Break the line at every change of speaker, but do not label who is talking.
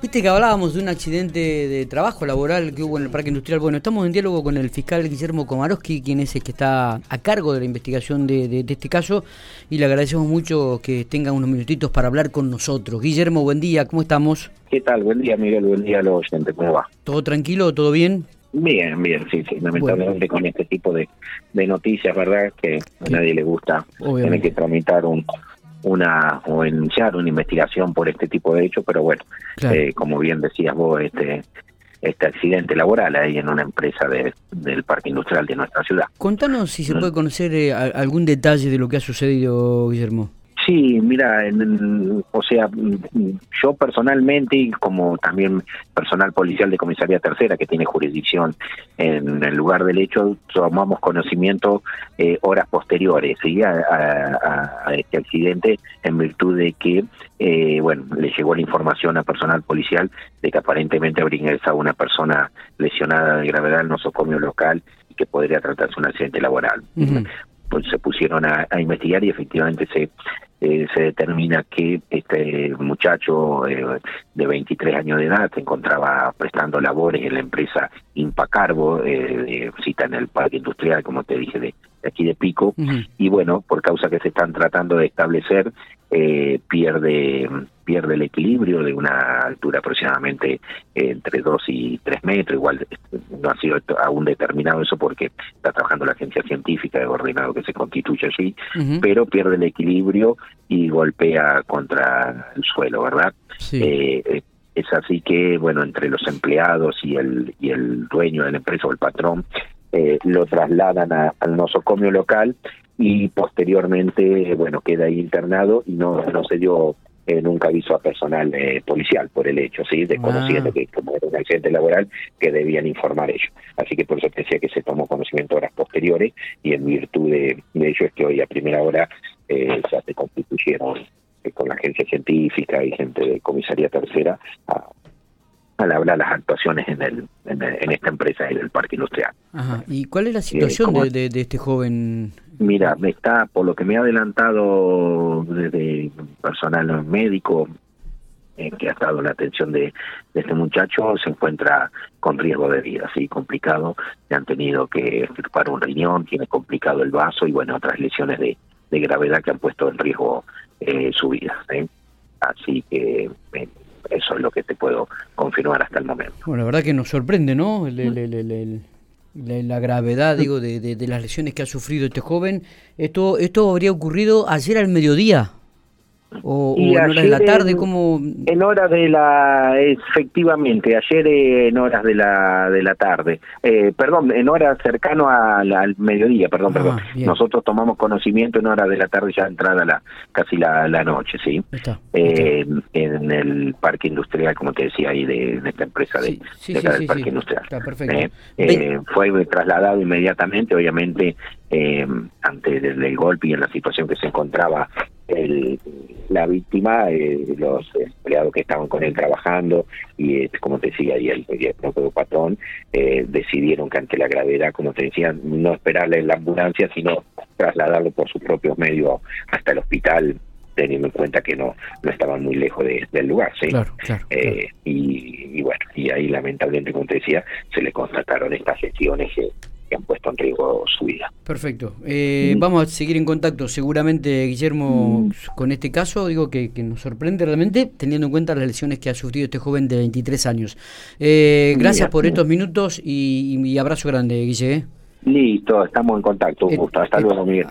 Viste que hablábamos de un accidente de trabajo laboral que hubo en el parque industrial. Bueno, estamos en diálogo con el fiscal Guillermo Komarowski, quien es el que está a cargo de la investigación de, este caso, y le agradecemos mucho que tenga unos minutitos para hablar con nosotros. Guillermo, buen día, ¿cómo estamos?
¿Qué tal? Buen día, Miguel, buen día a los oyentes, ¿cómo va?
¿Todo tranquilo? ¿Todo bien?
Bien, bien, sí, sí. Lamentablemente con este tipo de, noticias, ¿verdad? Que a nadie le gusta tener que tramitar un, una o iniciar una investigación por este tipo de hechos, pero bueno, eh, como bien decías vos, este este accidente laboral ahí en una empresa de, del parque industrial de nuestra ciudad.
Contanos si se mm. puede conocer eh, algún detalle de lo que ha sucedido, Guillermo.
Sí, mira, o sea, yo personalmente y como también personal policial de comisaría tercera que tiene jurisdicción en el lugar del hecho, tomamos conocimiento eh, horas posteriores ¿sí? a, este accidente en virtud de que, eh, bueno, le llegó la información a personal policial de que aparentemente habría ingresado una persona lesionada de gravedad el nosocomio local y que podría tratarse un accidente laboral. Pues se pusieron a investigar y efectivamente se eh, se determina que este muchacho eh, de 23 años de edad se encontraba prestando labores en la empresa Impacarbo, eh, cita en el parque industrial, como te dije, de, aquí de Pico, y bueno, por causa que se están tratando de establecer, eh, pierde pierde el equilibrio de una altura aproximadamente entre 2 y 3 metros, igual no ha sido aún determinado eso porque está trabajando la agencia científica de ordenado que se constituye allí, pero pierde el equilibrio y golpea contra el suelo, ¿verdad? Eh, eh, es así que, bueno, entre los empleados y el, y el dueño de la empresa o el patrón, eh, lo trasladan al nosocomio local y posteriormente, bueno, queda ahí internado y no, no se dio nunca aviso a personal policial por el hecho, ¿sí? Desconociendo ah. que como era un accidente laboral, que debían informar ellos. Así que por eso te decía que se tomó conocimiento horas posteriores y en virtud de, de ello es que hoy a primera hora eh, ya se constituyeron eh, con la agencia científica y gente de comisaría tercera a, al hablar las actuaciones en, el, en, esta empresa en el parque industrial.
¿Y cuál es la situación de, de, este joven?
Mira, me está, por lo que me ha adelantado desde personal médico eh, que ha estado en la atención de, este muchacho, se encuentra con riesgo de vida, sí, complicado, le han tenido que extirpar un riñón, tiene complicado el vaso y bueno, otras lesiones de, de gravedad que han puesto en riesgo eh, su vida. ¿eh? Así que eh, eso es lo que te puedo confirmar hasta el momento.
Bueno, la verdad que nos sorprende, ¿no? la gravedad, digo, de, de, las lesiones que ha sufrido este joven. Esto, esto habría ocurrido ayer al mediodía. O, en horas de la tarde, como
En horas de la... Efectivamente, ayer en horas de la, de la tarde. Eh, perdón, en horas cercano al, mediodía, perdón, ah, perdón. Nosotros tomamos conocimiento en horas de la tarde ya entrada la casi la, la noche, ¿sí? Eh, en el parque industrial, como te decía, ahí de, esta empresa de, del parque industrial. Eh, fue trasladado inmediatamente, obviamente, ante el golpe y en la situación que se encontraba el, la víctima, eh, los empleados que estaban con él trabajando y eh, como te decía y el, propio patrón eh, decidieron que ante la gravedad, como te decía, no esperarle en la ambulancia, sino trasladarlo por sus propios medios hasta el hospital teniendo en cuenta que no no estaban muy lejos del lugar, ¿sí? Y, y, bueno, y ahí lamentablemente, como te decía, se le constataron estas lesiones que han puesto en riesgo su vida.
Perfecto. Eh, vamos a seguir en contacto seguramente, Guillermo, mm. con este caso. Digo que, nos sorprende realmente teniendo en cuenta las lesiones que ha sufrido este joven de 23 años. Eh, gracias por estos minutos y, abrazo grande, Guille.
Listo, estamos en contacto. Un gusto. Hasta luego, Miguel.